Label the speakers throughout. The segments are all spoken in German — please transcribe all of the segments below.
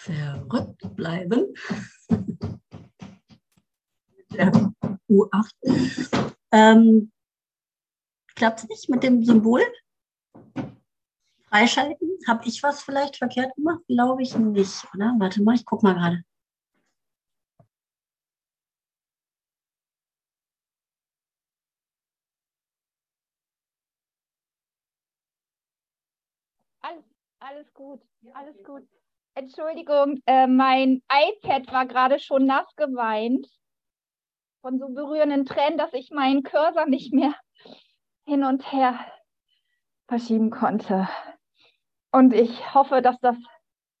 Speaker 1: verrückt bleiben. der U8. Ähm, Klappt es nicht mit dem Symbol? Freischalten? Habe ich was vielleicht verkehrt gemacht? Glaube ich nicht, oder? Warte mal, ich gucke mal gerade.
Speaker 2: Alles, alles gut, alles gut. Entschuldigung, äh, mein iPad war gerade schon nass geweint von so berührenden Tränen, dass ich meinen Cursor nicht mehr hin und her verschieben konnte. Und ich hoffe, dass das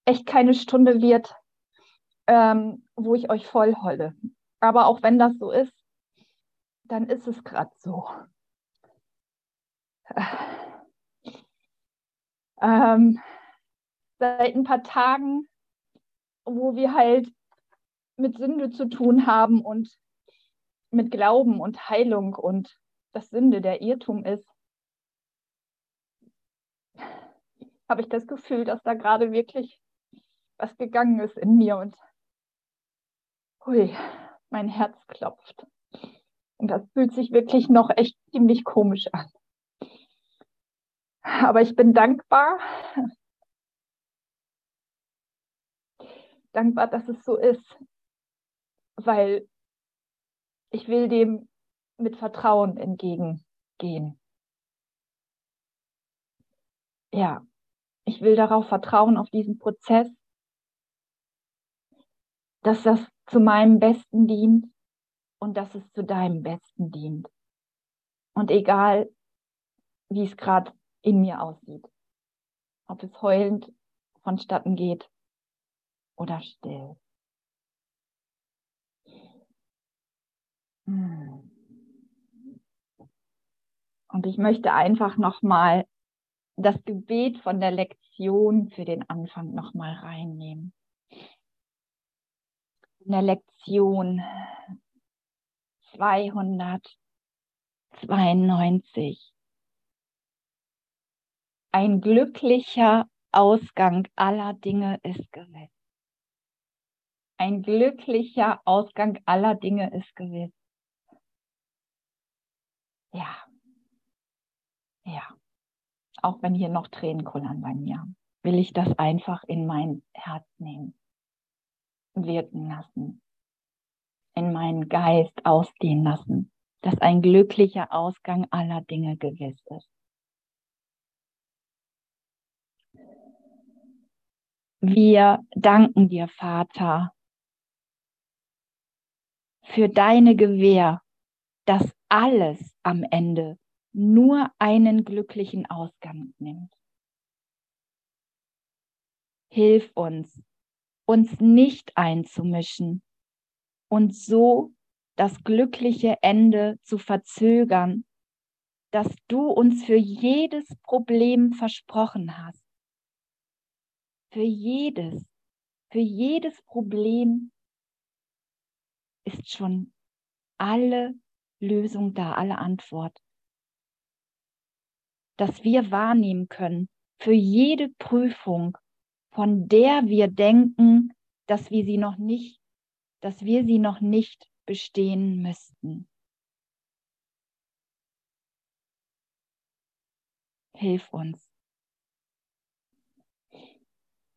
Speaker 2: echt keine Stunde wird, ähm, wo ich euch voll holle. Aber auch wenn das so ist, dann ist es gerade so. Ähm, seit ein paar Tagen, wo wir halt mit Sünde zu tun haben und mit Glauben und Heilung und das Sünde der Irrtum ist, habe ich das Gefühl, dass da gerade wirklich was gegangen ist in mir und hui, mein Herz klopft. Und das fühlt sich wirklich noch echt ziemlich komisch an. Aber ich bin dankbar, dankbar, dass es so ist, weil ich will dem mit Vertrauen entgegengehen. Ja, ich will darauf vertrauen, auf diesen Prozess, dass das zu meinem Besten dient und dass es zu deinem Besten dient. Und egal, wie es gerade in mir aussieht, ob es heulend vonstatten geht oder still. Hm. Und ich möchte einfach nochmal das Gebet von der Lektion für den Anfang nochmal reinnehmen. In der Lektion 292. Ein glücklicher Ausgang aller Dinge ist gewiss. Ein glücklicher Ausgang aller Dinge ist gewiss. Ja, ja, auch wenn hier noch Tränen kullern bei mir, will ich das einfach in mein Herz nehmen, wirken lassen, in meinen Geist ausgehen lassen, dass ein glücklicher Ausgang aller Dinge gewiss ist. Wir danken dir, Vater, für deine Gewähr, dass alles am Ende nur einen glücklichen Ausgang nimmt. Hilf uns, uns nicht einzumischen und so das glückliche Ende zu verzögern, das du uns für jedes Problem versprochen hast. Für jedes, für jedes Problem ist schon alle Lösung da, alle Antwort dass wir wahrnehmen können für jede Prüfung, von der wir denken, dass wir sie noch nicht, dass wir sie noch nicht bestehen müssten. Hilf uns.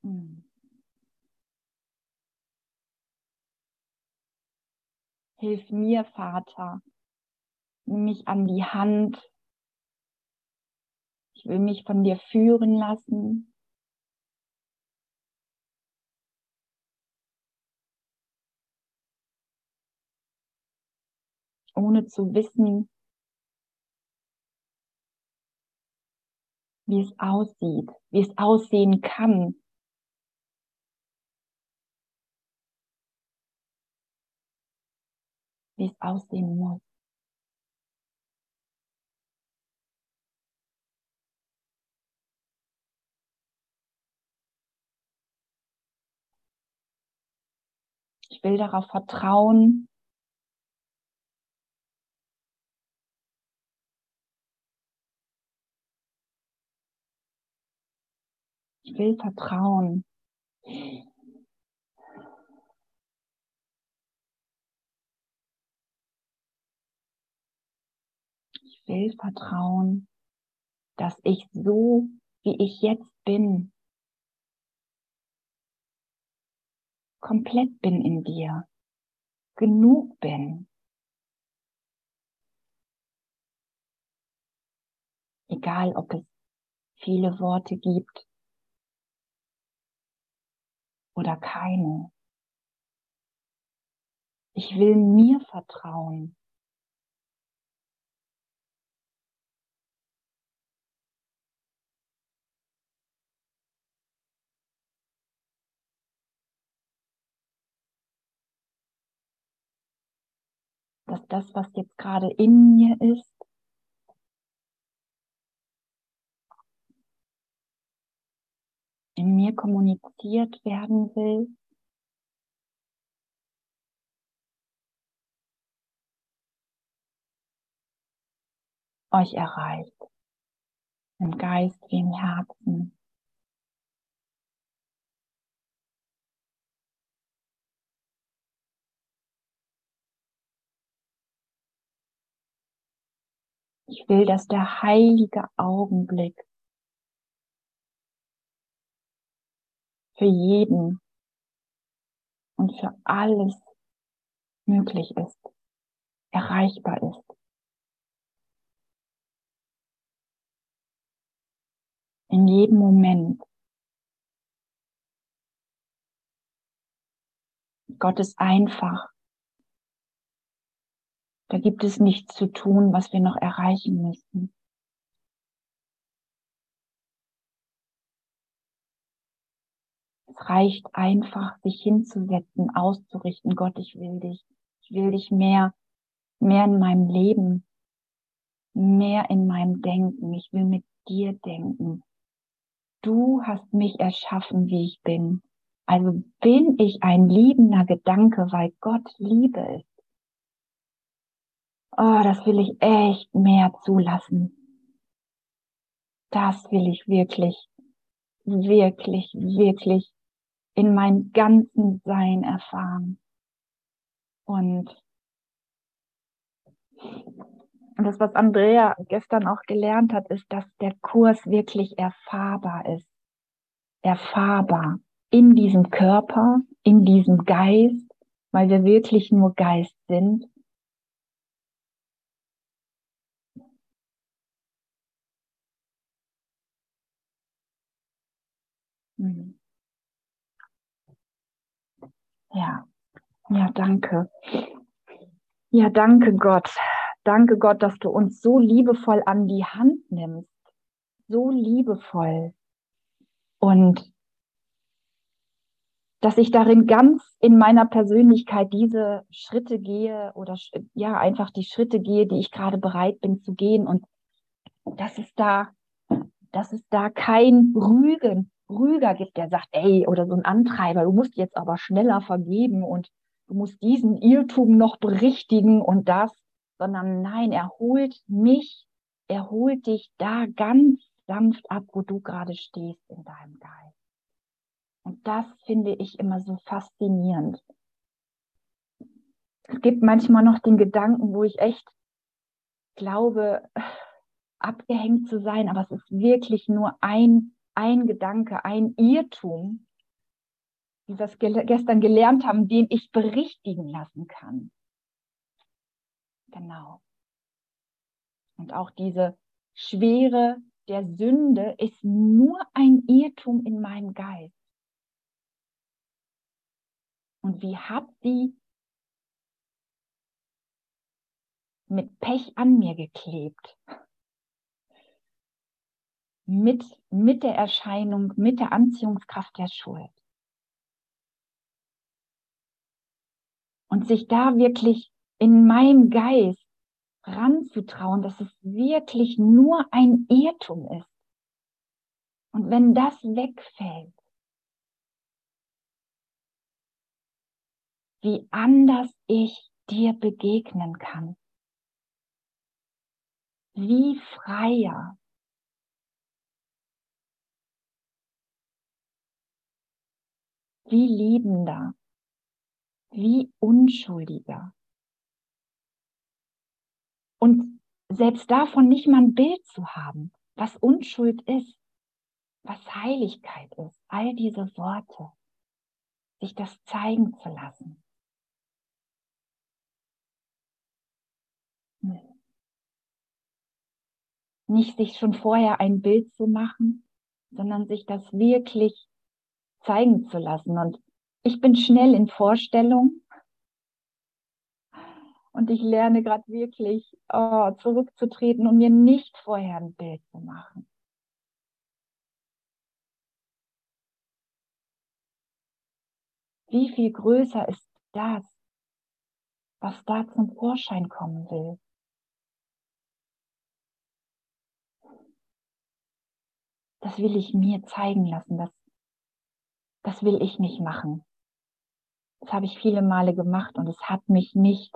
Speaker 2: Hm. Hilf mir, Vater. Nimm mich an die Hand ich will mich von dir führen lassen. Ohne zu wissen, wie es aussieht, wie es aussehen kann. Wie es aussehen muss. Ich will darauf vertrauen, Ich will vertrauen, Ich will vertrauen, dass ich so, wie ich jetzt bin, komplett bin in dir, genug bin. Egal, ob es viele Worte gibt oder keine. Ich will mir vertrauen. Dass das, was jetzt gerade in mir ist, in mir kommuniziert werden will, euch erreicht, im Geist wie im Herzen. Ich will, dass der heilige Augenblick für jeden und für alles möglich ist, erreichbar ist. In jedem Moment. Gott ist einfach. Da gibt es nichts zu tun, was wir noch erreichen müssen. Es reicht einfach, sich hinzusetzen, auszurichten. Gott, ich will dich. Ich will dich mehr, mehr in meinem Leben, mehr in meinem Denken. Ich will mit dir denken. Du hast mich erschaffen, wie ich bin. Also bin ich ein liebender Gedanke, weil Gott Liebe ist oh, das will ich echt mehr zulassen. Das will ich wirklich, wirklich, wirklich in meinem ganzen Sein erfahren. Und, das, was Andrea gestern auch gelernt hat, ist, dass der Kurs wirklich erfahrbar ist. Erfahrbar in diesem Körper, in diesem Geist, weil wir wirklich nur Geist sind Mhm. Ja, ja, danke. Ja, danke Gott. Danke Gott, dass du uns so liebevoll an die Hand nimmst. So liebevoll. Und dass ich darin ganz in meiner Persönlichkeit diese Schritte gehe oder ja, einfach die Schritte gehe, die ich gerade bereit bin zu gehen und dass es da, dass es da kein Rügen, Rüger gibt, der sagt, ey, oder so ein Antreiber, du musst jetzt aber schneller vergeben und du musst diesen Irrtum noch berichtigen und das, sondern nein, er holt mich, er holt dich da ganz sanft ab, wo du gerade stehst in deinem Geist. Und das finde ich immer so faszinierend. Es gibt manchmal noch den Gedanken, wo ich echt glaube, abgehängt zu sein, aber es ist wirklich nur ein ein Gedanke, ein Irrtum, wie wir es gestern gelernt haben, den ich berichtigen lassen kann. Genau. Und auch diese Schwere der Sünde ist nur ein Irrtum in meinem Geist. Und wie hat sie mit Pech an mir geklebt? Mit, mit der Erscheinung, mit der Anziehungskraft der Schuld. Und sich da wirklich in meinem Geist ranzutrauen, dass es wirklich nur ein Irrtum ist. Und wenn das wegfällt, wie anders ich dir begegnen kann, wie freier, wie liebender, wie unschuldiger. Und selbst davon nicht mal ein Bild zu haben, was Unschuld ist, was Heiligkeit ist, all diese Worte, sich das zeigen zu lassen. Hm. Nicht sich schon vorher ein Bild zu machen, sondern sich das wirklich zeigen zu lassen. Und ich bin schnell in Vorstellung und ich lerne gerade wirklich oh, zurückzutreten und mir nicht vorher ein Bild zu machen. Wie viel größer ist das, was da zum Vorschein kommen will? Das will ich mir zeigen lassen, das, das will ich nicht machen. Das habe ich viele Male gemacht und es hat mich nicht,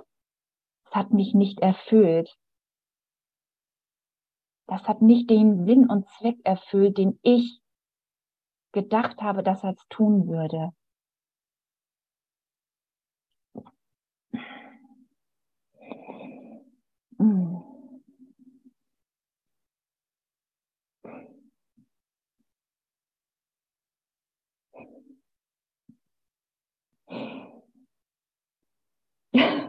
Speaker 2: es hat mich nicht erfüllt. Das hat nicht den Sinn und Zweck erfüllt, den ich gedacht habe, dass er es tun würde. Mm.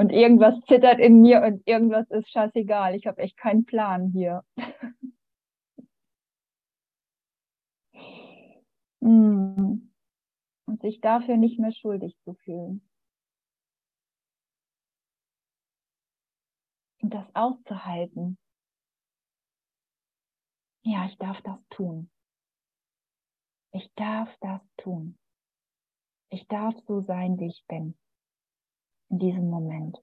Speaker 2: Und irgendwas zittert in mir und irgendwas ist scheißegal. Ich habe echt keinen Plan hier. Mm. Und sich dafür nicht mehr schuldig zu fühlen. Und das auszuhalten. Ja, ich darf das tun. Ich darf das tun. Ich darf so sein, wie ich bin. In diesem Moment.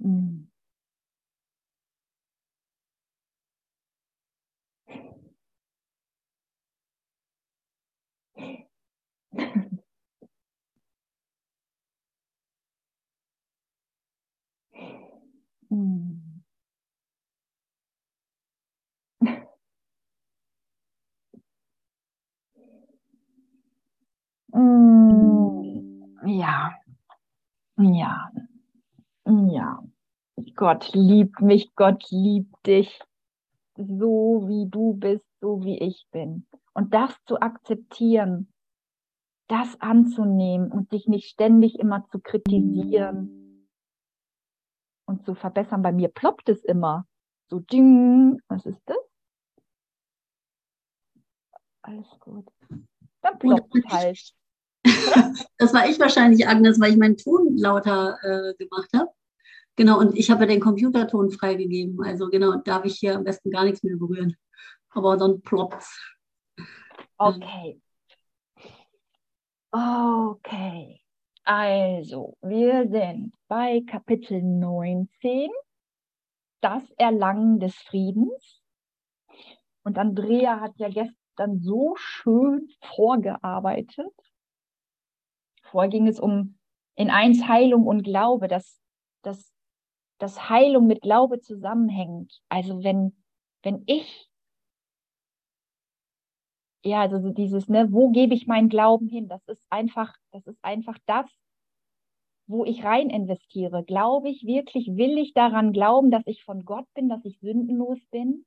Speaker 2: Mm. Ja, ja, ja. Gott liebt mich, Gott liebt dich, so wie du bist, so wie ich bin. Und das zu akzeptieren, das anzunehmen und dich nicht ständig immer zu kritisieren und zu verbessern. Bei mir ploppt es immer. So ding. Was ist das? Alles gut. Dann ploppt es halt.
Speaker 1: das war ich wahrscheinlich, Agnes, weil ich meinen Ton lauter äh, gemacht habe. Genau, und ich habe ja den Computerton freigegeben. Also genau, darf ich hier am besten gar nichts mehr berühren. Aber dann ploppt's.
Speaker 2: Okay. Okay. Also, wir sind bei Kapitel 19, das Erlangen des Friedens. Und Andrea hat ja gestern so schön vorgearbeitet. Vorher ging es um in eins Heilung und Glaube, dass, dass, dass Heilung mit Glaube zusammenhängt. Also wenn, wenn ich ja, also so dieses, ne, wo gebe ich meinen Glauben hin? Das ist einfach, das ist einfach das, wo ich rein investiere. Glaube ich wirklich, will ich daran glauben, dass ich von Gott bin, dass ich sündenlos bin?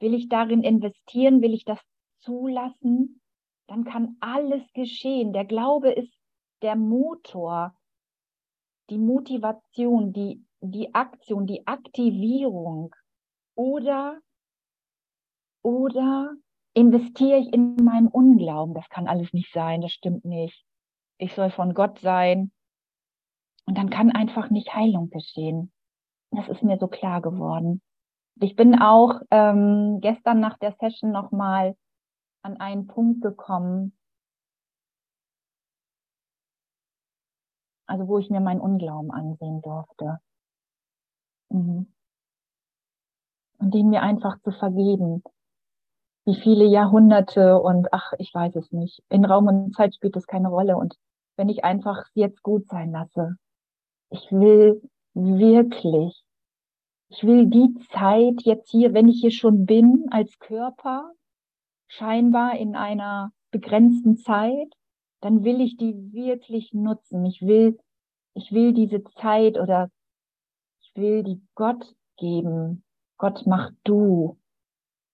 Speaker 2: Will ich darin investieren? Will ich das zulassen? Dann kann alles geschehen. Der Glaube ist der Motor, die Motivation, die, die Aktion, die Aktivierung. Oder, oder investiere ich in meinen Unglauben? Das kann alles nicht sein, das stimmt nicht. Ich soll von Gott sein. Und dann kann einfach nicht Heilung geschehen. Das ist mir so klar geworden. Ich bin auch ähm, gestern nach der Session nochmal an einen Punkt gekommen, also wo ich mir meinen Unglauben ansehen durfte. Mhm. Und den mir einfach zu vergeben, wie viele Jahrhunderte und ach, ich weiß es nicht. In Raum und Zeit spielt es keine Rolle. Und wenn ich einfach jetzt gut sein lasse, ich will wirklich Ich will die Zeit jetzt hier, wenn ich hier schon bin, als Körper, scheinbar in einer begrenzten Zeit, dann will ich die wirklich nutzen. Ich will, ich will diese Zeit oder ich will die Gott geben. Gott mach du.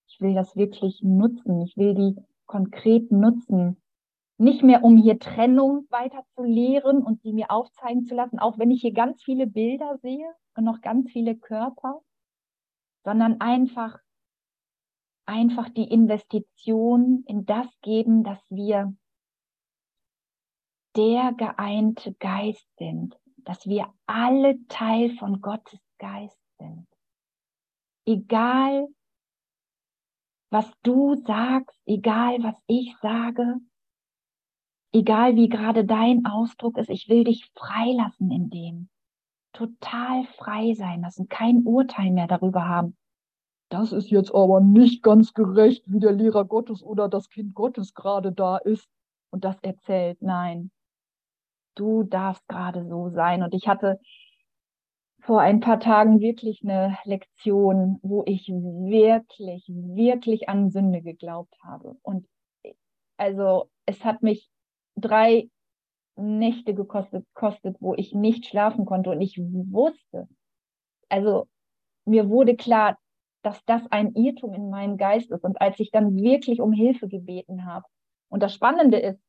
Speaker 2: Ich will das wirklich nutzen. Ich will die konkret nutzen. Nicht mehr, um hier Trennung weiter zu lehren und sie mir aufzeigen zu lassen, auch wenn ich hier ganz viele Bilder sehe und noch ganz viele Körper, sondern einfach, einfach die Investition in das geben, dass wir der geeinte Geist sind, dass wir alle Teil von Gottes Geist sind. Egal, was du sagst, egal, was ich sage, egal wie gerade dein Ausdruck ist, ich will dich freilassen in dem. Total frei sein lassen, kein Urteil mehr darüber haben. Das ist jetzt aber nicht ganz gerecht, wie der Lehrer Gottes oder das Kind Gottes gerade da ist und das erzählt. Nein, du darfst gerade so sein. Und ich hatte vor ein paar Tagen wirklich eine Lektion, wo ich wirklich, wirklich an Sünde geglaubt habe. Und also es hat mich drei Nächte gekostet, kostet, wo ich nicht schlafen konnte. Und ich wusste, also mir wurde klar, dass das ein Irrtum in meinem Geist ist. Und als ich dann wirklich um Hilfe gebeten habe, und das Spannende ist,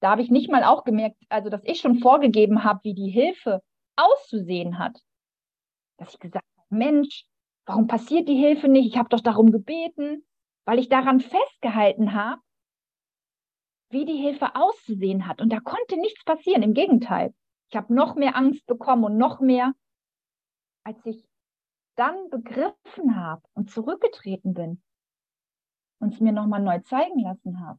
Speaker 2: da habe ich nicht mal auch gemerkt, also dass ich schon vorgegeben habe, wie die Hilfe auszusehen hat. Dass ich gesagt habe, Mensch, warum passiert die Hilfe nicht? Ich habe doch darum gebeten, weil ich daran festgehalten habe, wie die Hilfe auszusehen hat. Und da konnte nichts passieren. Im Gegenteil. Ich habe noch mehr Angst bekommen und noch mehr, als ich dann begriffen habe und zurückgetreten bin und es mir nochmal neu zeigen lassen habe.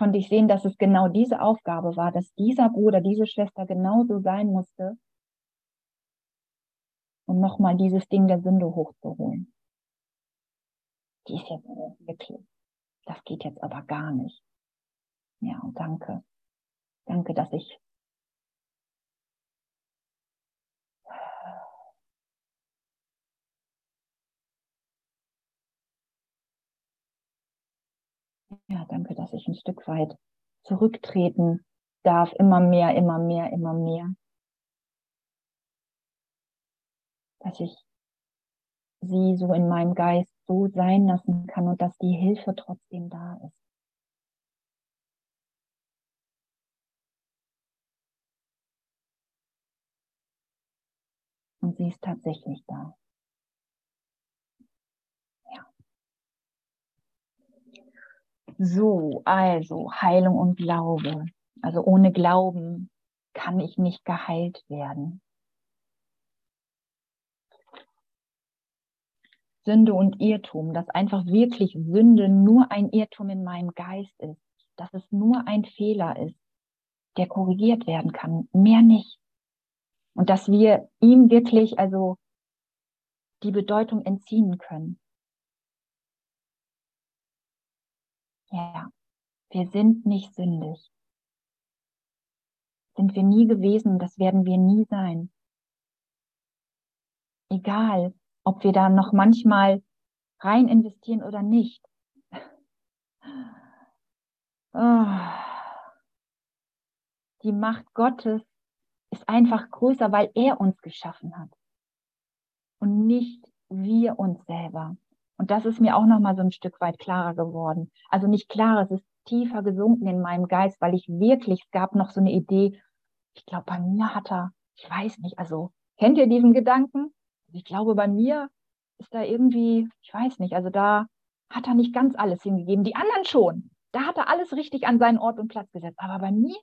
Speaker 2: konnte ich sehen, dass es genau diese Aufgabe war, dass dieser Bruder, diese Schwester genauso sein musste, um nochmal dieses Ding der Sünde hochzuholen. Die ist jetzt wirklich, das geht jetzt aber gar nicht. Ja, danke. Danke, dass ich ja, danke, dass ich ein Stück weit zurücktreten darf, immer mehr, immer mehr, immer mehr. Dass ich sie so in meinem Geist so sein lassen kann und dass die Hilfe trotzdem da ist. Und sie ist tatsächlich da. So, also Heilung und Glaube. Also ohne Glauben kann ich nicht geheilt werden. Sünde und Irrtum, dass einfach wirklich Sünde nur ein Irrtum in meinem Geist ist, dass es nur ein Fehler ist, der korrigiert werden kann, mehr nicht. Und dass wir ihm wirklich also die Bedeutung entziehen können. Ja, wir sind nicht sündig. Sind wir nie gewesen, das werden wir nie sein. Egal, ob wir da noch manchmal rein investieren oder nicht. Oh. Die Macht Gottes ist einfach größer, weil er uns geschaffen hat und nicht wir uns selber. Und das ist mir auch noch mal so ein Stück weit klarer geworden. Also nicht klarer, es ist tiefer gesunken in meinem Geist, weil ich wirklich, es gab noch so eine Idee, ich glaube, bei mir hat er, ich weiß nicht, also kennt ihr diesen Gedanken? Ich glaube, bei mir ist da irgendwie, ich weiß nicht, also da hat er nicht ganz alles hingegeben. Die anderen schon. Da hat er alles richtig an seinen Ort und Platz gesetzt. Aber bei mir,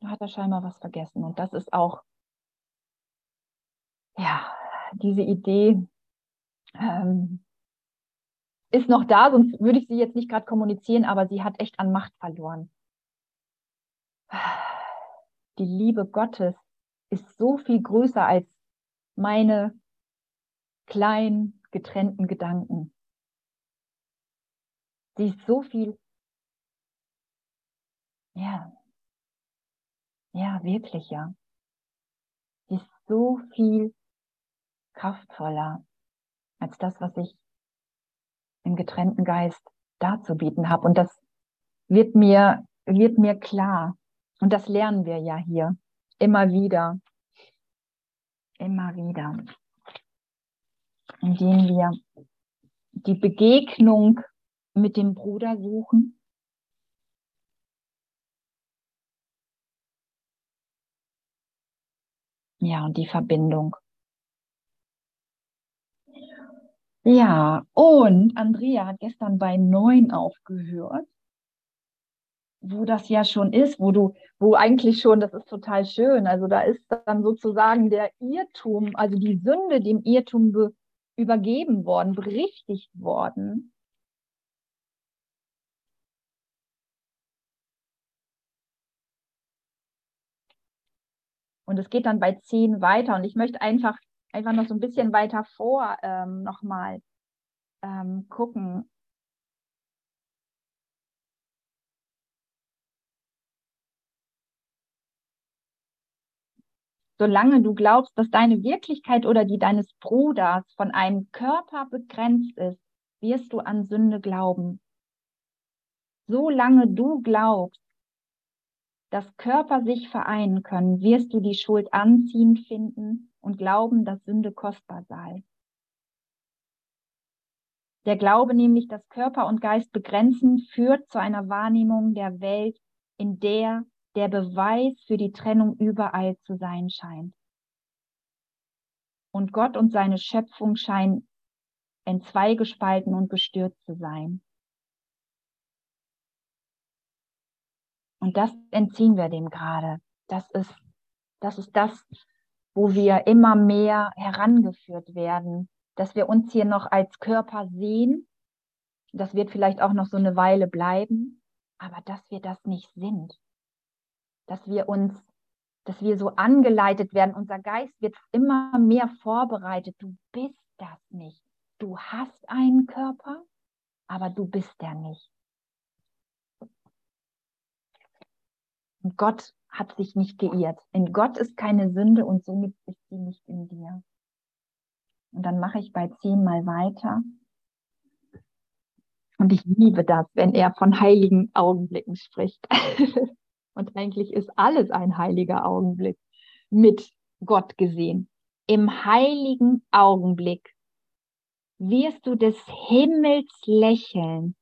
Speaker 2: da hat er scheinbar was vergessen. Und das ist auch, ja, diese Idee ähm, ist noch da, sonst würde ich sie jetzt nicht gerade kommunizieren, aber sie hat echt an Macht verloren. Die Liebe Gottes ist so viel größer als meine kleinen getrennten Gedanken. Sie ist so viel Ja. Ja, wirklich, ja. Ist so viel kraftvoller als das, was ich im getrennten Geist darzubieten habe. Und das wird mir, wird mir klar. Und das lernen wir ja hier immer wieder. Immer wieder. Indem wir die Begegnung mit dem Bruder suchen. Ja, und die Verbindung. Ja, und Andrea hat gestern bei neun aufgehört, wo das ja schon ist, wo du, wo eigentlich schon, das ist total schön. Also da ist dann sozusagen der Irrtum, also die Sünde dem Irrtum be, übergeben worden, berichtigt worden. Und es geht dann bei zehn weiter. Und ich möchte einfach, einfach noch so ein bisschen weiter vor ähm, nochmal ähm, gucken. Solange du glaubst, dass deine Wirklichkeit oder die deines Bruders von einem Körper begrenzt ist, wirst du an Sünde glauben. Solange du glaubst, dass Körper sich vereinen können, wirst du die Schuld anziehend finden und glauben, dass Sünde kostbar sei. Der Glaube nämlich, dass Körper und Geist begrenzen, führt zu einer Wahrnehmung der Welt, in der der Beweis für die Trennung überall zu sein scheint. Und Gott und seine Schöpfung scheinen entzweigespalten und gestürzt zu sein. Und das entziehen wir dem gerade. Das ist, das ist das, wo wir immer mehr herangeführt werden, dass wir uns hier noch als Körper sehen. Das wird vielleicht auch noch so eine Weile bleiben, aber dass wir das nicht sind. Dass wir uns, dass wir so angeleitet werden. Unser Geist wird immer mehr vorbereitet. Du bist das nicht. Du hast einen Körper, aber du bist der nicht. Gott hat sich nicht geirrt. In Gott ist keine Sünde und somit ist sie nicht in dir. Und dann mache ich bei zehn mal weiter. Und ich liebe das, wenn er von heiligen Augenblicken spricht. und eigentlich ist alles ein heiliger Augenblick mit Gott gesehen. Im heiligen Augenblick wirst du des Himmels Lächeln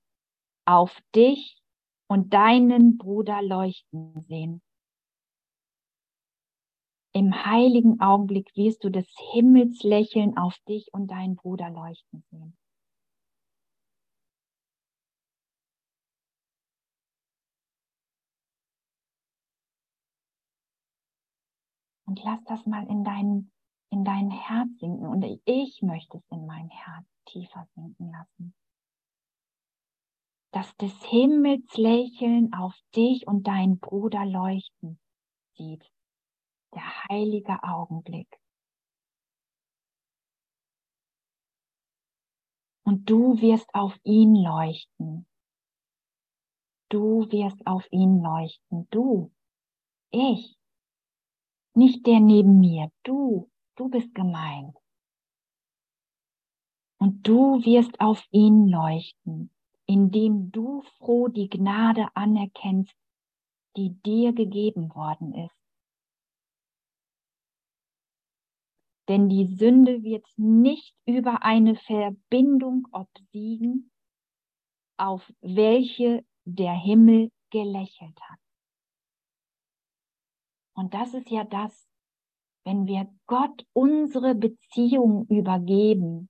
Speaker 2: auf dich und deinen Bruder leuchten sehen. Im heiligen Augenblick wirst du des Himmels Lächeln auf dich und deinen Bruder leuchten sehen. Und lass das mal in dein, in dein Herz sinken. Und ich möchte es in mein Herz tiefer sinken lassen dass des Himmels Lächeln auf dich und deinen Bruder leuchten sieht. Der heilige Augenblick. Und du wirst auf ihn leuchten. Du wirst auf ihn leuchten. Du, ich, nicht der neben mir. Du, du bist gemeint. Und du wirst auf ihn leuchten indem du froh die Gnade anerkennst, die dir gegeben worden ist. Denn die Sünde wird nicht über eine Verbindung obsiegen, auf welche der Himmel gelächelt hat. Und das ist ja das, wenn wir Gott unsere Beziehung übergeben,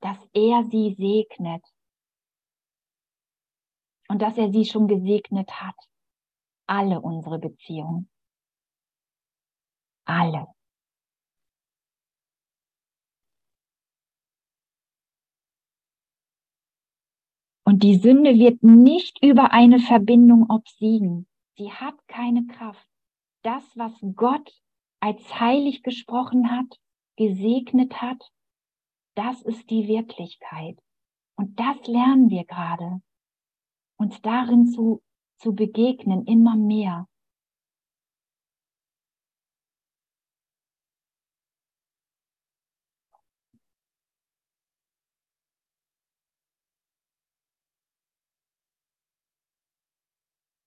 Speaker 2: dass er sie segnet und dass er sie schon gesegnet hat. Alle unsere Beziehungen. Alle. Und die Sünde wird nicht über eine Verbindung obsiegen. Sie hat keine Kraft. Das, was Gott als heilig gesprochen hat, gesegnet hat, das ist die Wirklichkeit. Und das lernen wir gerade. uns darin zu, zu begegnen, immer mehr.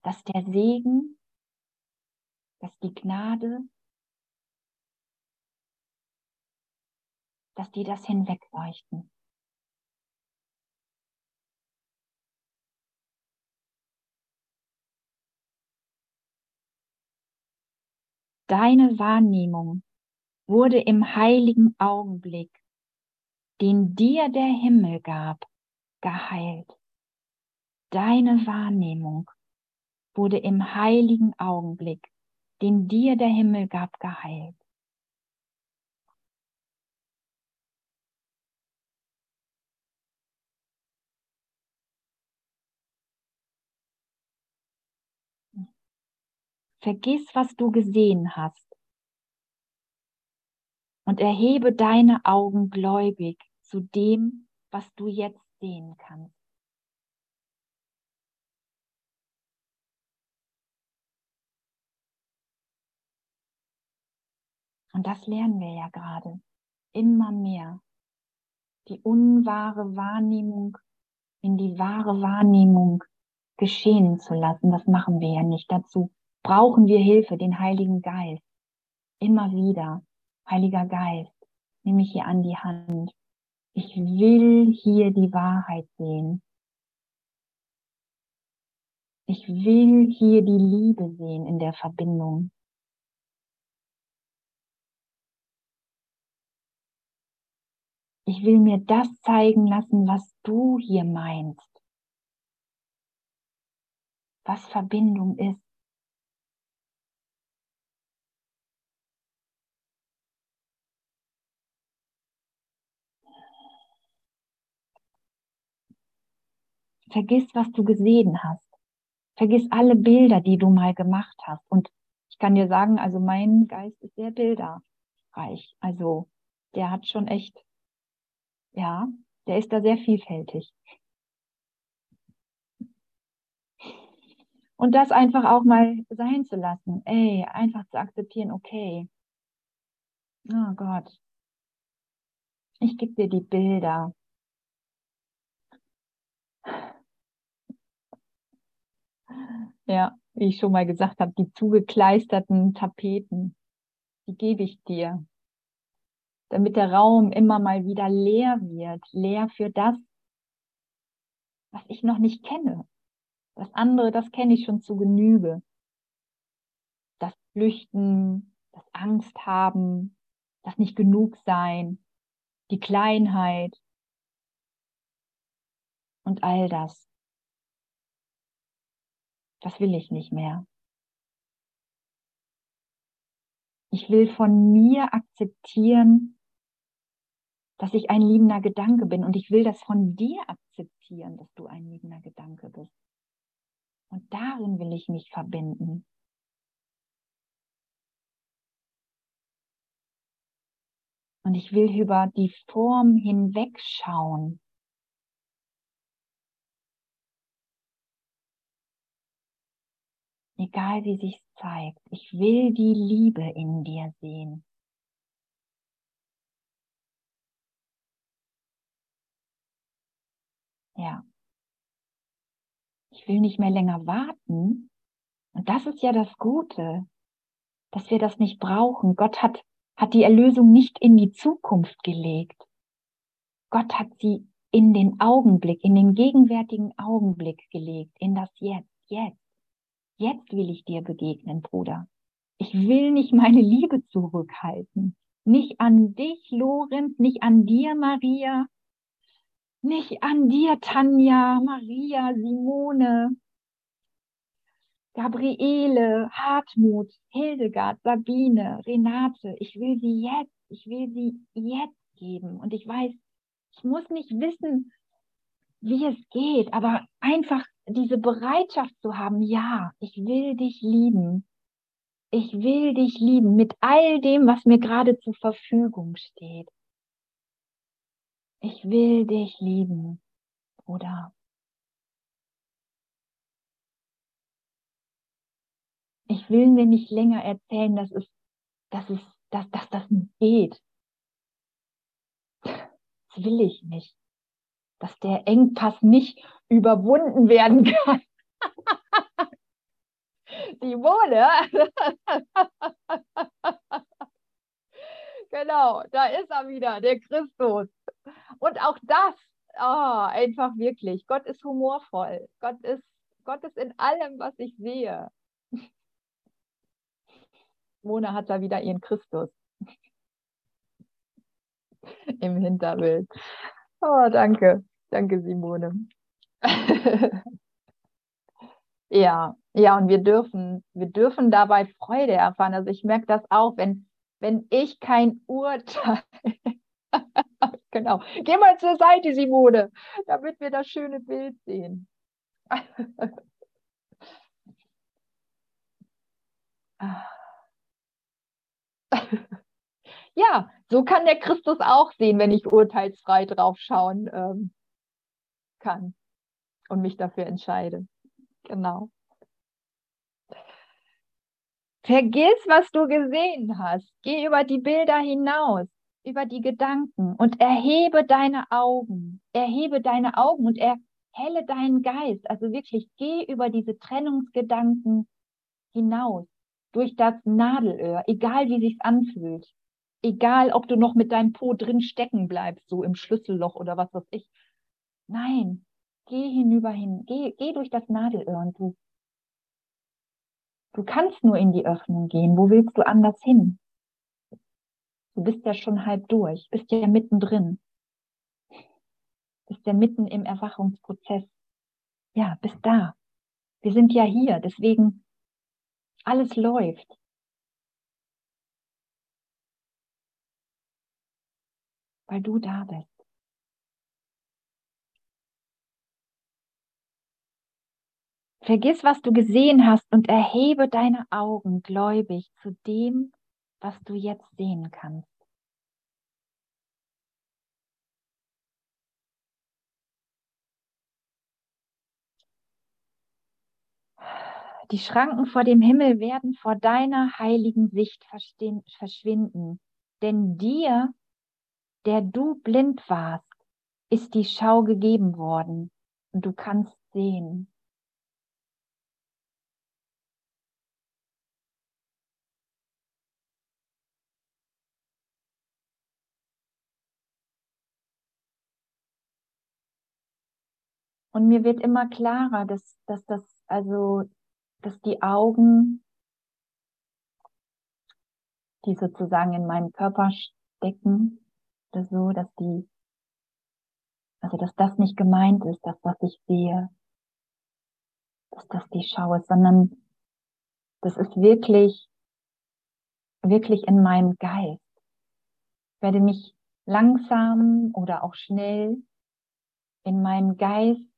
Speaker 2: Dass der Segen, dass die Gnade, dass die das hinwegleuchten. Deine Wahrnehmung wurde im heiligen Augenblick, den dir der Himmel gab, geheilt. Deine Wahrnehmung wurde im heiligen Augenblick, den dir der Himmel gab, geheilt. Vergiss, was du gesehen hast und erhebe deine Augen gläubig zu dem, was du jetzt sehen kannst. Und das lernen wir ja gerade immer mehr. Die unwahre Wahrnehmung in die wahre Wahrnehmung geschehen zu lassen. Das machen wir ja nicht. Dazu brauchen wir Hilfe, den Heiligen Geist. Immer wieder, Heiliger Geist, nimm mich hier an die Hand. Ich will hier die Wahrheit sehen. Ich will hier die Liebe sehen in der Verbindung. Ich will mir das zeigen lassen, was du hier meinst. Was Verbindung ist. Vergiss, was du gesehen hast. Vergiss alle Bilder, die du mal gemacht hast. Und ich kann dir sagen, also mein Geist ist sehr bilderreich. Also der hat schon echt, ja, der ist da sehr vielfältig. Und das einfach auch mal sein zu lassen. Ey, einfach zu akzeptieren, okay. Oh Gott. Ich gebe dir die Bilder. Ja, wie ich schon mal gesagt habe, die zugekleisterten Tapeten, die gebe ich dir, damit der Raum immer mal wieder leer wird, leer für das, was ich noch nicht kenne. Das andere, das kenne ich schon zu Genüge. Das Flüchten, das Angst haben, das nicht genug sein, die Kleinheit und all das. Das will ich nicht mehr. Ich will von mir akzeptieren, dass ich ein liebender Gedanke bin und ich will das von dir akzeptieren, dass du ein liebender Gedanke bist. Und darin will ich mich verbinden. Und ich will über die Form hinwegschauen egal wie sich zeigt. Ich will die Liebe in dir sehen. Ja. Ich will nicht mehr länger warten. Und das ist ja das Gute, dass wir das nicht brauchen. Gott hat, hat die Erlösung nicht in die Zukunft gelegt. Gott hat sie in den Augenblick, in den gegenwärtigen Augenblick gelegt, in das Jetzt, jetzt. Jetzt will ich dir begegnen, Bruder. Ich will nicht meine Liebe zurückhalten. Nicht an dich, Lorenz, nicht an dir, Maria, nicht an dir, Tanja, Maria, Simone, Gabriele, Hartmut, Hildegard, Sabine, Renate. Ich will sie jetzt, ich will sie jetzt geben. Und ich weiß, ich muss nicht wissen, wie es geht, aber einfach diese Bereitschaft zu haben, ja, ich will dich lieben. Ich will dich lieben mit all dem, was mir gerade zur Verfügung steht. Ich will dich lieben, Bruder. Ich will mir nicht länger erzählen, dass es, dass es, dass, dass das nicht geht. Das will ich nicht. Dass der Engpass nicht überwunden werden kann. Simone. genau, da ist er wieder, der Christus. Und auch das, oh, einfach wirklich. Gott ist humorvoll. Gott ist, Gott ist in allem, was ich sehe. Mona hat da wieder ihren Christus im Hinterbild. Oh, danke. Danke, Simone. ja, ja, und wir dürfen, wir dürfen dabei Freude erfahren. Also ich merke das auch, wenn, wenn ich kein Urteil. genau. Geh mal zur Seite, Simone, damit wir das schöne Bild sehen. ja, so kann der Christus auch sehen, wenn ich urteilsfrei drauf schauen ähm, kann und mich dafür entscheide. Genau. Vergiss, was du gesehen hast. Geh über die Bilder hinaus, über die Gedanken und erhebe deine Augen. Erhebe deine Augen und erhelle deinen Geist. Also wirklich, geh über diese Trennungsgedanken hinaus, durch das Nadelöhr, egal wie sich's anfühlt. Egal, ob du noch mit deinem Po drin stecken bleibst, so im Schlüsselloch oder was weiß ich. Nein, geh hinüber hin, geh, geh durch das Nadelöhr und du Du kannst nur in die Öffnung gehen. Wo willst du anders hin? Du bist ja schon halb durch, bist ja mittendrin. Bist ja mitten im Erwachungsprozess. Ja, bist da. Wir sind ja hier, deswegen alles läuft. Weil du da bist. Vergiss, was du gesehen hast und erhebe deine Augen gläubig zu dem, was du jetzt sehen kannst. Die Schranken vor dem Himmel werden vor deiner heiligen Sicht verschwinden, denn dir, der du blind warst, ist die Schau gegeben worden und du kannst sehen. Und mir wird immer klarer, dass, dass das, also, dass die Augen, die sozusagen in meinem Körper stecken, oder so, dass die, also, dass das nicht gemeint ist, das, was ich sehe, dass das die Schau ist, sondern das ist wirklich, wirklich in meinem Geist. Ich werde mich langsam oder auch schnell in meinem Geist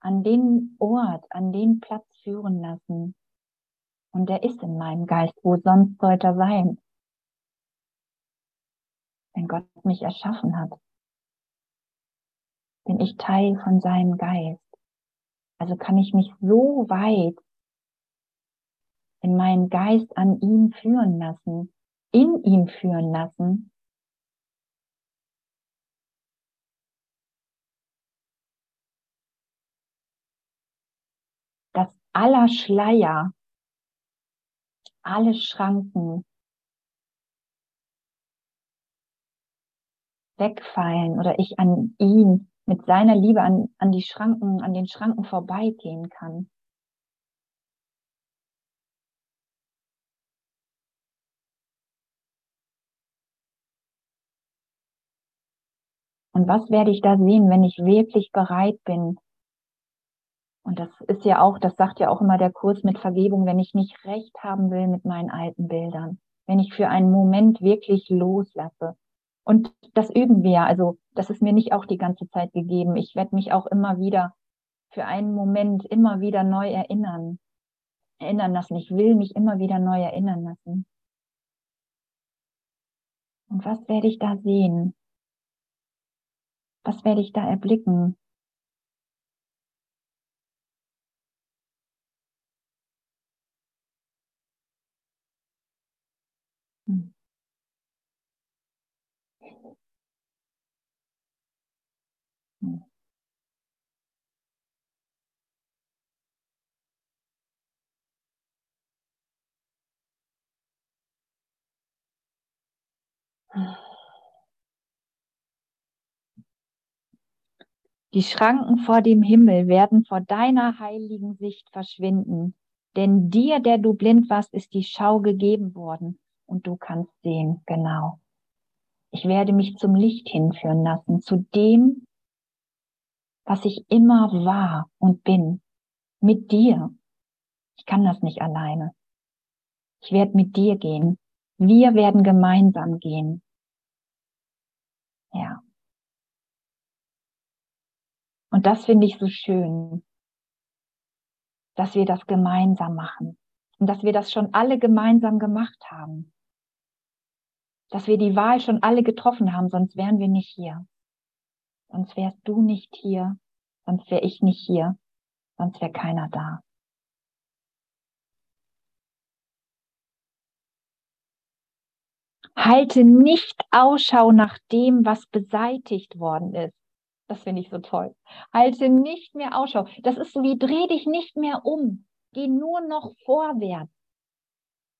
Speaker 2: an den Ort, an den Platz führen lassen. Und er ist in meinem Geist. Wo sonst sollte er sein? Wenn Gott mich erschaffen hat, bin ich Teil von seinem Geist. Also kann ich mich so weit in meinen Geist an ihn führen lassen, in ihm führen lassen, aller Schleier, alle Schranken wegfallen oder ich an ihn mit seiner Liebe an, an die Schranken, an den Schranken vorbeigehen kann. Und was werde ich da sehen, wenn ich wirklich bereit bin, und das ist ja auch, das sagt ja auch immer der Kurs mit Vergebung, wenn ich nicht recht haben will mit meinen alten Bildern, wenn ich für einen Moment wirklich loslasse. Und das üben wir, also das ist mir nicht auch die ganze Zeit gegeben. Ich werde mich auch immer wieder für einen Moment immer wieder neu erinnern, erinnern lassen. Ich will mich immer wieder neu erinnern lassen. Und was werde ich da sehen? Was werde ich da erblicken? Die Schranken vor dem Himmel werden vor deiner heiligen Sicht verschwinden, denn dir, der du blind warst, ist die Schau gegeben worden und du kannst sehen, genau. Ich werde mich zum Licht hinführen lassen, zu dem, was ich immer war und bin, mit dir. Ich kann das nicht alleine. Ich werde mit dir gehen. Wir werden gemeinsam gehen. Ja. Und das finde ich so schön, dass wir das gemeinsam machen und dass wir das schon alle gemeinsam gemacht haben. Dass wir die Wahl schon alle getroffen haben, sonst wären wir nicht hier. Sonst wärst du nicht hier, sonst wäre ich nicht hier, sonst wäre keiner da. Halte nicht Ausschau nach dem, was beseitigt worden ist. Das finde ich so toll. Halte nicht mehr Ausschau. Das ist so wie dreh dich nicht mehr um. Geh nur noch vorwärts.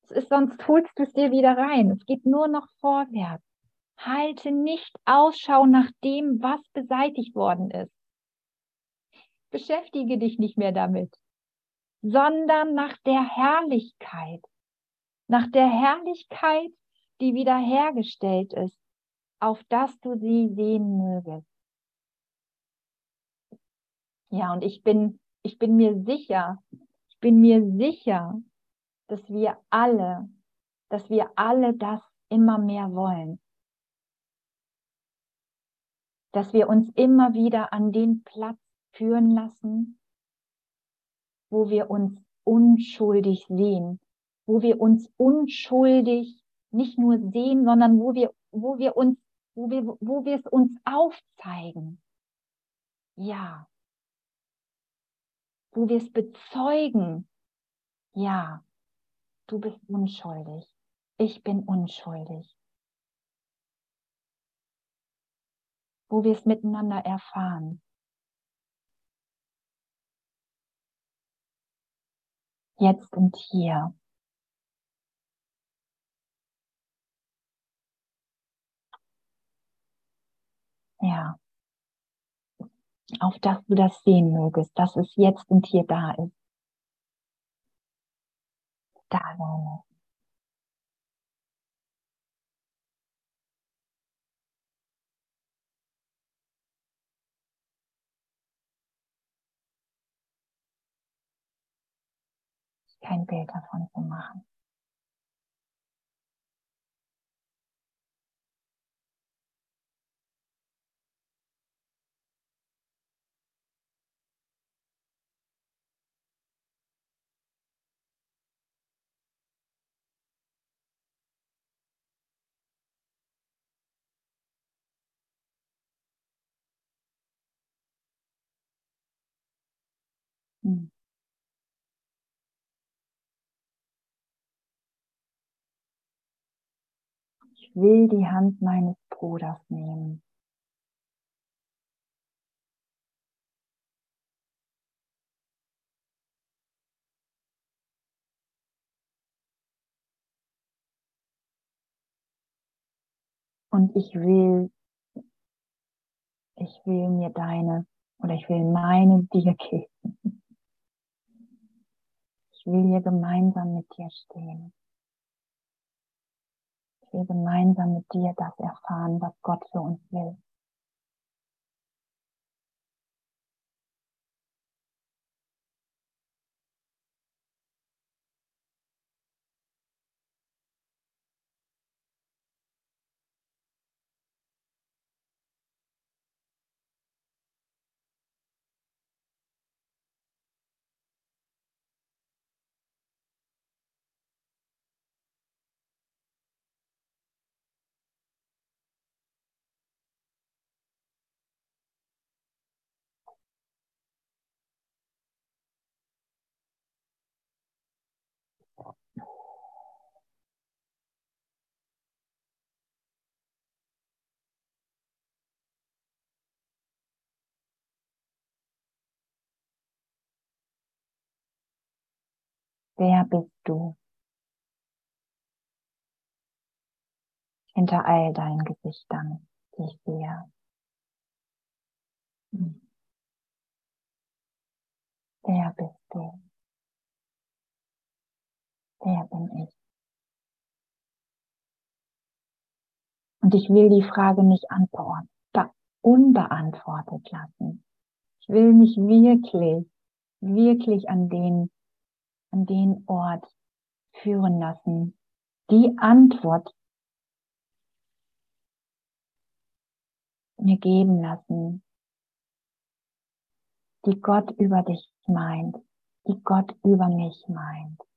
Speaker 2: Es ist, sonst holst du es dir wieder rein. Es geht nur noch vorwärts. Halte nicht Ausschau nach dem, was beseitigt worden ist. Beschäftige dich nicht mehr damit, sondern nach der Herrlichkeit. Nach der Herrlichkeit, die wiederhergestellt ist, auf dass du sie sehen mögest. Ja, und ich bin, ich bin mir sicher, ich bin mir sicher, dass wir alle, dass wir alle das immer mehr wollen. Dass wir uns immer wieder an den Platz führen lassen, wo wir uns unschuldig sehen, wo wir uns unschuldig nicht nur sehen, sondern wo wir, wo wir uns, wo wir, wo wir es uns aufzeigen. Ja, wo wir es bezeugen, ja, du bist unschuldig, ich bin unschuldig. Wo wir es miteinander erfahren. Jetzt und hier. Ja auf dass du das sehen mögest, dass es jetzt und hier da ist. Da sein Kein Bild davon zu machen. Ich will die Hand meines Bruders nehmen. Und ich will, ich will mir deine oder ich will meine dir geben will hier gemeinsam mit dir stehen. Will gemeinsam mit dir das erfahren, was Gott für uns will. Wer bist du? hinter all deinen Gesichtern, die ich sehe. Hm. Wer bist du? Wer bin ich? Und ich will die Frage nicht unbeantwortet lassen. Ich will mich wirklich, wirklich an den, an den Ort führen lassen, die Antwort mir geben lassen, die Gott über dich meint, die Gott über mich meint.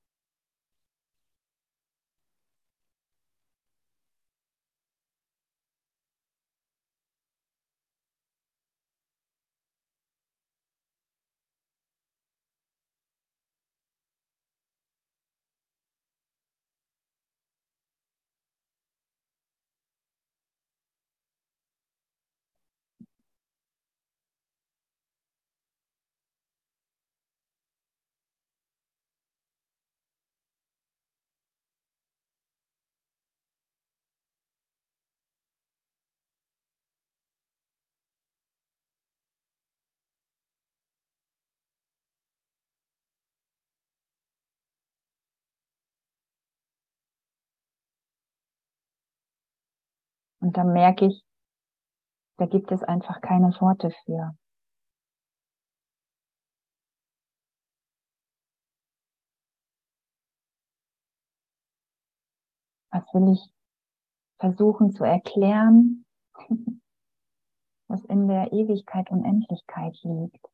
Speaker 2: Und da merke ich, da gibt es einfach keine Worte für. Was will ich versuchen zu erklären, was in der Ewigkeit und Endlichkeit liegt?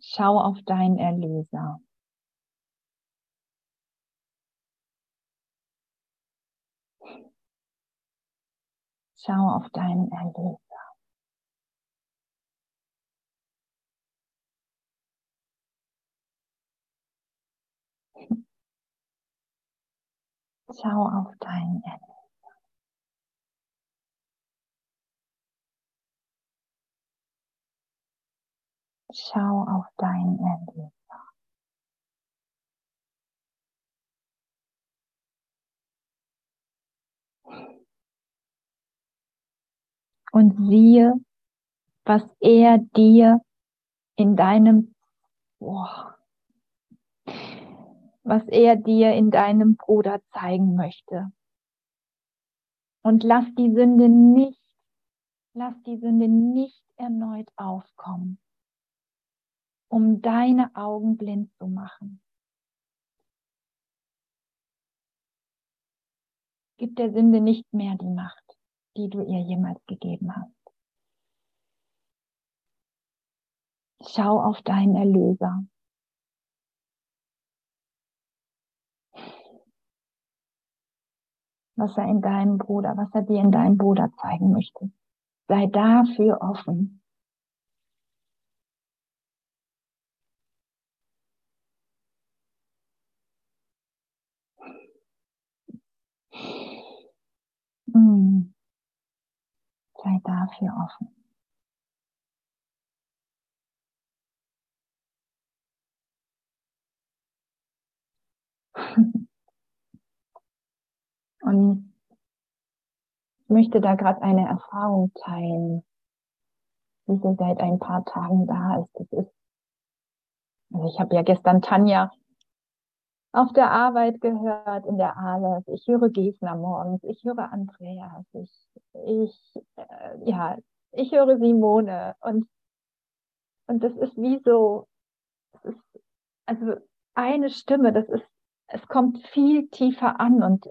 Speaker 2: Schau auf deinen Erlöser. Schau auf deinen Erlöser. Schau auf deinen Erlöser. Schau auf deinen Erlöser. Und siehe, was er dir in deinem, boah, was er dir in deinem Bruder zeigen möchte. Und lass die Sünde nicht, lass die Sünde nicht erneut aufkommen, um deine Augen blind zu machen. Gib der Sünde nicht mehr die Macht, die du ihr jemals gegeben hast. Schau auf deinen Erlöser. Was er in deinem Bruder, was er dir in deinem Bruder zeigen möchte. Sei dafür offen. Hm. Sei dafür offen. Und ich möchte da gerade eine Erfahrung teilen, die so seit ein paar Tagen da ist. Das ist also ich habe ja gestern Tanja auf der Arbeit gehört in der Aleph. Ich höre Gesner morgens, ich höre Andreas, ich, ich äh, ja, ich höre Simone und und das ist wie so, das ist also eine Stimme, das ist, es kommt viel tiefer an und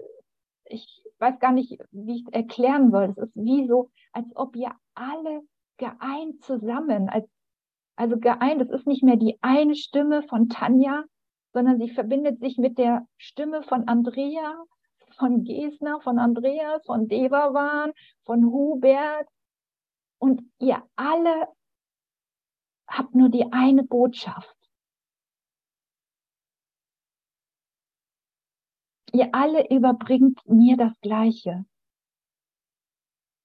Speaker 2: ich weiß gar nicht, wie ich es erklären soll. Es ist wie so, als ob ihr alle geeint zusammen, als, also geeint, es ist nicht mehr die eine Stimme von Tanja, sondern sie verbindet sich mit der Stimme von Andrea, von Gesner, von Andreas, von Devavan, von Hubert. Und ihr alle habt nur die eine Botschaft. Ihr alle überbringt mir das Gleiche.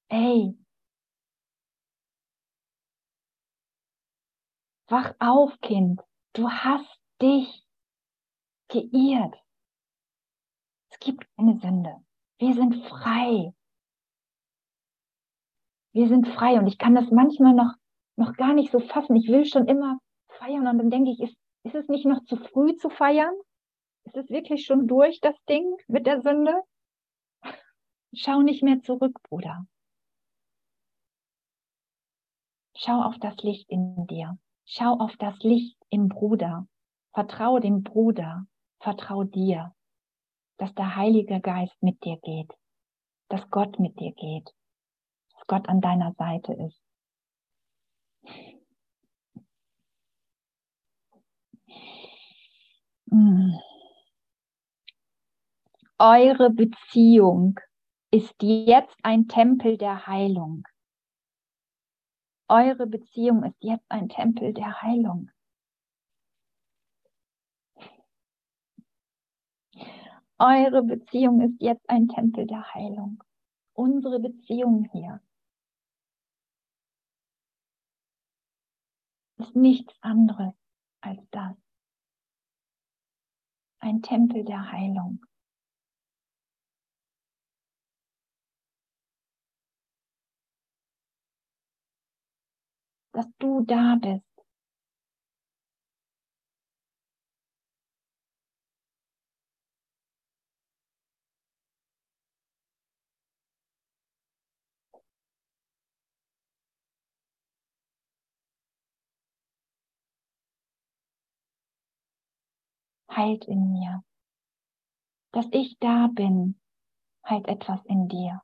Speaker 2: Ey, wach auf, Kind. Du hast dich geirrt. Es gibt keine Sünde. Wir sind frei. Wir sind frei und ich kann das manchmal noch, noch gar nicht so fassen. Ich will schon immer feiern und dann denke ich, ist, ist es nicht noch zu früh zu feiern? Ist es wirklich schon durch das Ding mit der Sünde? Schau nicht mehr zurück, Bruder. Schau auf das Licht in dir. Schau auf das Licht im Bruder. Vertrau dem Bruder. Vertrau dir, dass der Heilige Geist mit dir geht, dass Gott mit dir geht, dass Gott an deiner Seite ist. Hm. Eure Beziehung ist jetzt ein Tempel der Heilung. Eure Beziehung ist jetzt ein Tempel der Heilung. Eure Beziehung ist jetzt ein Tempel der Heilung. Unsere Beziehung hier ist nichts anderes als das. Ein Tempel der Heilung. Dass du da bist heilt in mir. Dass ich da bin, heilt etwas in dir.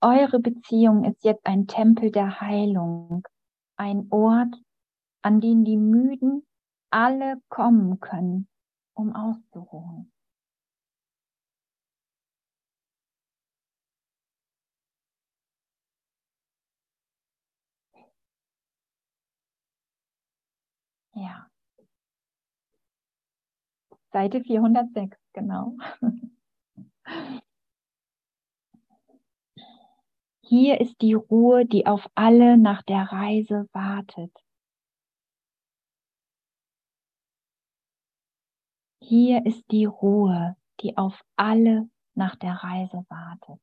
Speaker 2: Eure Beziehung ist jetzt ein Tempel der Heilung, ein Ort, an den die Müden alle kommen können, um auszuruhen. Ja. Seite 406, genau. Hier ist die Ruhe, die auf alle nach der Reise wartet. Hier ist die Ruhe, die auf alle nach der Reise wartet.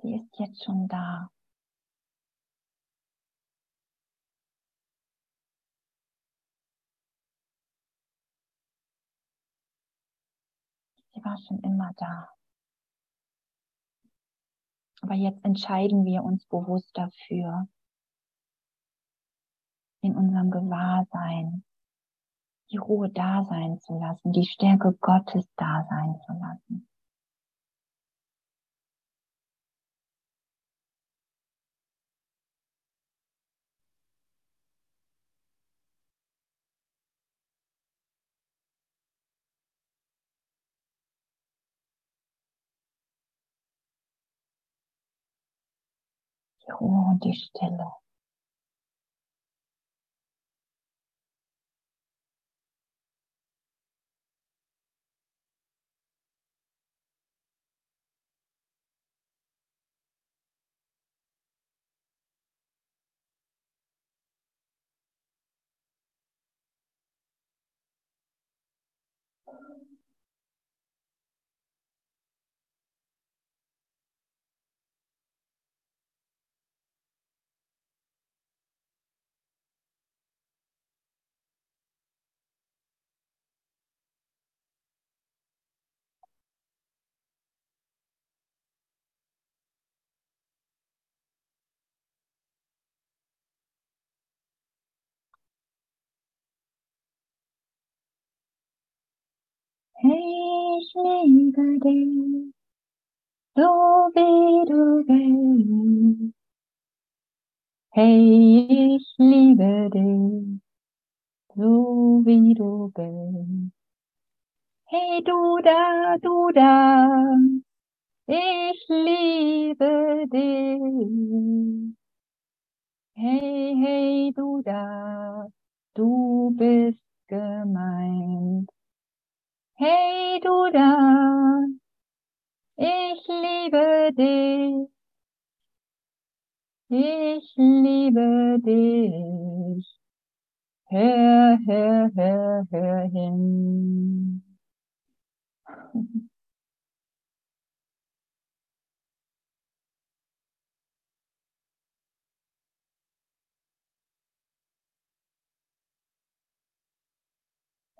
Speaker 2: Sie ist jetzt schon da. War schon immer da. Aber jetzt entscheiden wir uns bewusst dafür, in unserem Gewahrsein die Ruhe da sein zu lassen, die Stärke Gottes da sein zu lassen. Ruhe und die Stille. Ich liebe dich, so wie du bist. Hey, ich liebe dich, so wie du bist. Hey, du da, du da, ich liebe dich. Hey, hey, du da, du bist gemeint. Hey, du da, ich liebe dich. Ich liebe dich. Hör, hör, hör, hör hin.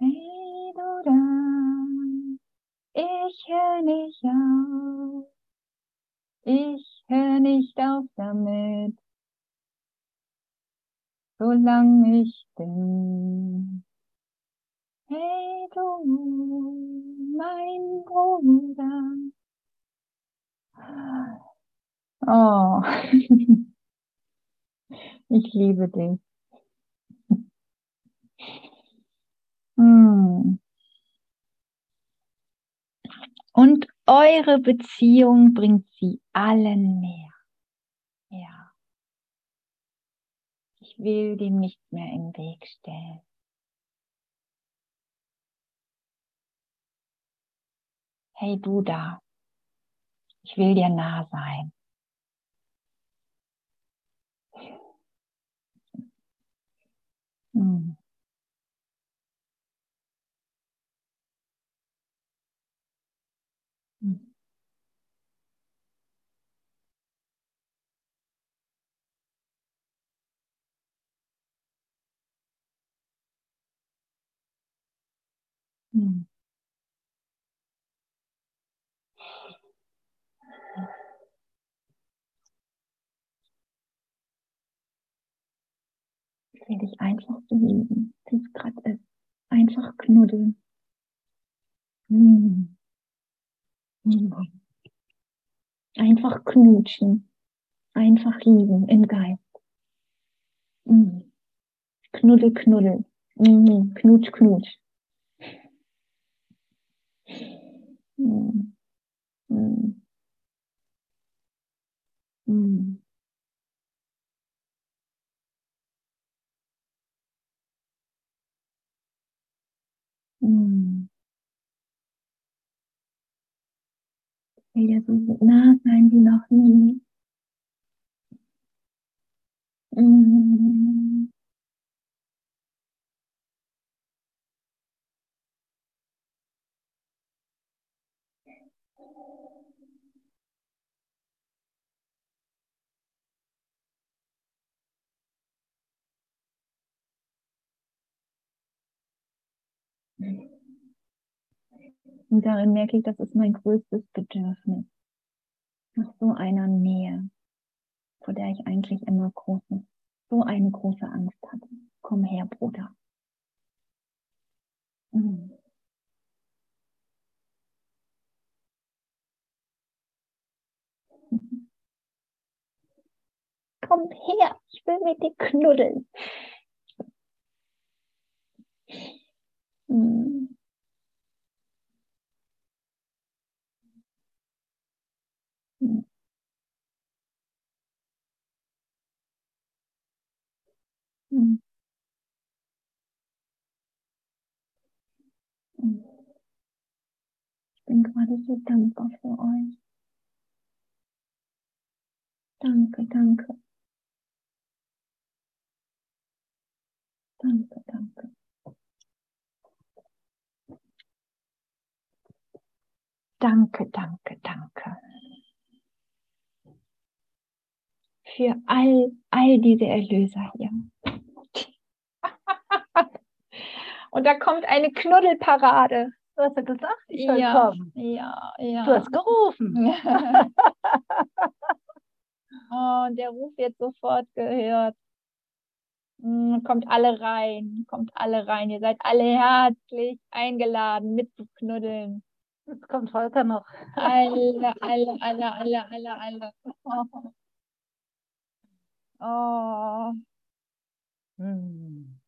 Speaker 2: Hey, du da, ich hör nicht auf. Ich hör nicht auf damit, solange ich bin. Hey, du, mein Bruder. Oh, ich liebe dich. Hm. Und eure Beziehung bringt sie allen näher. Ja. Ich will dem nicht mehr im Weg stellen. Hey du da, ich will dir nah sein. Hm. Hm. Ich will dich einfach so lieben, wie es gerade ist. Einfach knuddeln. Hm. Hm. Einfach knutschen. Einfach lieben im Geist. Hm. Knuddel, knuddel. Knutsch, knutsch. Hm. Hm. Hm. Hm. Will dir so nah sein wie noch nie. Hm. Und darin merke ich, das ist mein größtes Bedürfnis. Nach so einer Nähe, vor der ich eigentlich immer große, so eine große Angst hatte. Komm her, Bruder. Mhm. Komm her, ich will mit dir knuddeln. Ich bin gerade so dankbar für euch. Danke, danke. Danke, danke. Danke, danke, danke. Für all, all diese Erlöser hier. Und da kommt eine Knuddelparade.
Speaker 1: Du hast ja gesagt, ich soll
Speaker 2: Ja,
Speaker 1: kommen.
Speaker 2: ja, ja.
Speaker 1: Du hast gerufen.
Speaker 2: oh, der Ruf wird sofort gehört. Mm, kommt alle rein, kommt alle rein. Ihr seid alle herzlich eingeladen, mitzuknuddeln.
Speaker 3: Jetzt kommt Volker noch.
Speaker 2: Alle, alle, alle, alle, alle, alle. Oh. oh.
Speaker 3: Hm.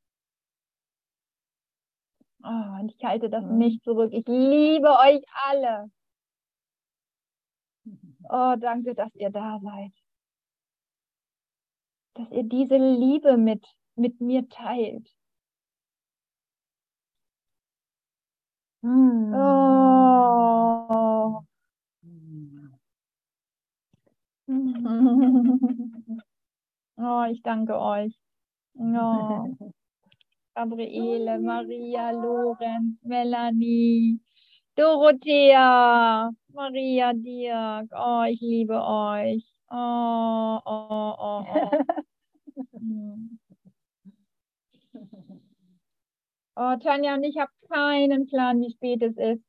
Speaker 2: Oh, und ich halte das
Speaker 3: Mhm.
Speaker 2: nicht zurück. Ich liebe euch alle. Oh, danke, dass ihr da seid. Dass ihr diese Liebe mit, mit mir teilt.
Speaker 3: Hm.
Speaker 2: Oh. Oh, ich danke euch. Oh. Gabriele, Maria, Lorenz, Melanie, Dorothea, Maria, Dirk. Oh, ich liebe euch. Oh, oh, oh, oh. Hm. Oh, Tanja und ich habe keinen Plan, wie spät es ist.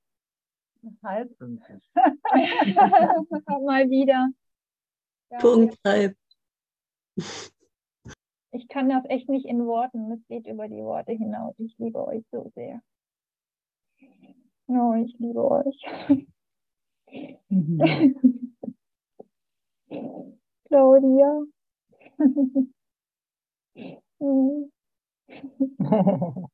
Speaker 3: Halb.
Speaker 2: Mal wieder. Ja,
Speaker 1: Punkt halb.
Speaker 2: Ich kann das echt nicht in Worten. Es geht über die Worte hinaus. Ich liebe euch so sehr. Oh, ich liebe euch. Claudia.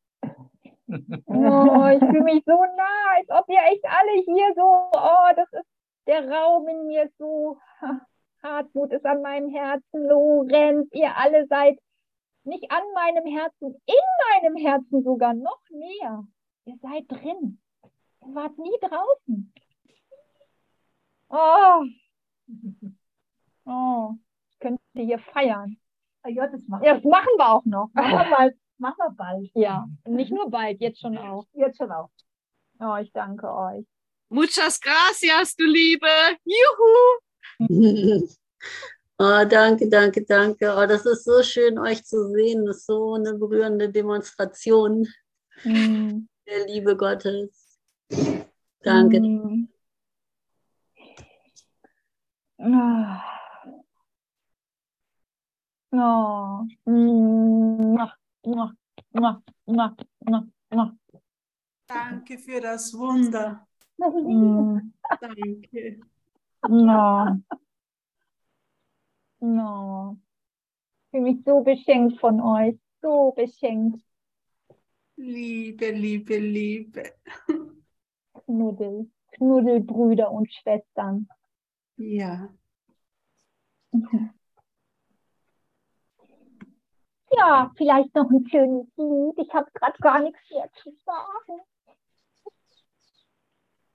Speaker 2: Oh, ich fühle mich so nah, als ob ihr echt alle hier so, oh, das ist der Raum in mir so. Hartmut ist an meinem Herzen, Lorenz, ihr alle seid nicht an meinem Herzen, in meinem Herzen sogar noch näher. Ihr seid drin. Ihr wart nie draußen. Oh. Oh. Ich könnte hier feiern.
Speaker 3: Ja, das machen
Speaker 2: Ja, das machen wir auch noch.
Speaker 3: Machen wir bald. Machen wir bald.
Speaker 2: Ja, nicht nur bald, jetzt schon auch.
Speaker 3: Jetzt schon auch.
Speaker 2: Oh, ich danke euch.
Speaker 4: Muchas gracias, du Liebe. Juhu.
Speaker 1: Oh, danke, danke, danke. Oh, das ist so schön, euch zu sehen. Das ist so eine berührende Demonstration
Speaker 2: Mm.
Speaker 1: der Liebe Gottes. Danke.
Speaker 2: Mm. Ah. Oh. Mua,
Speaker 4: Danke für das Wunder.
Speaker 2: Mm.
Speaker 4: Danke.
Speaker 2: No. No. Ich fühle mich so beschenkt von euch. So beschenkt.
Speaker 4: Liebe, Liebe, Liebe.
Speaker 2: Knuddel. Knuddelbrüder und Schwestern.
Speaker 4: Ja.
Speaker 2: Ja, vielleicht noch ein schönes Lied. Ich habe gerade gar nichts mehr zu sagen.